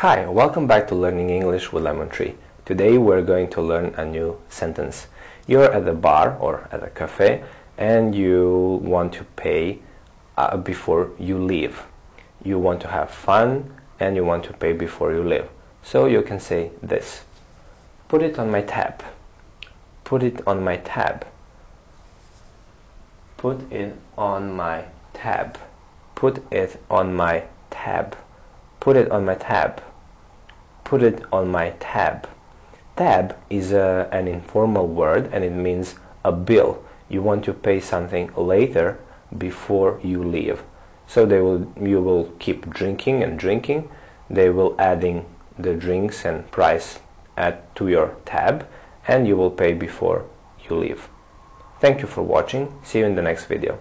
Hi, welcome back to Learning English with Lemon Tree. Today we're going to learn a new sentence. You're at the bar or at a cafe and you want to pay uh, before you leave. You want to have fun and you want to pay before you leave. So you can say this. Put it on my tab. Put it on my tab. Put it on my tab. Put it on my tab. Put it on my tab. Put it on my tab. Tab is a, an informal word and it means a bill. You want to pay something later before you leave. So they will, you will keep drinking and drinking. They will adding the drinks and price add to your tab and you will pay before you leave. Thank you for watching. See you in the next video.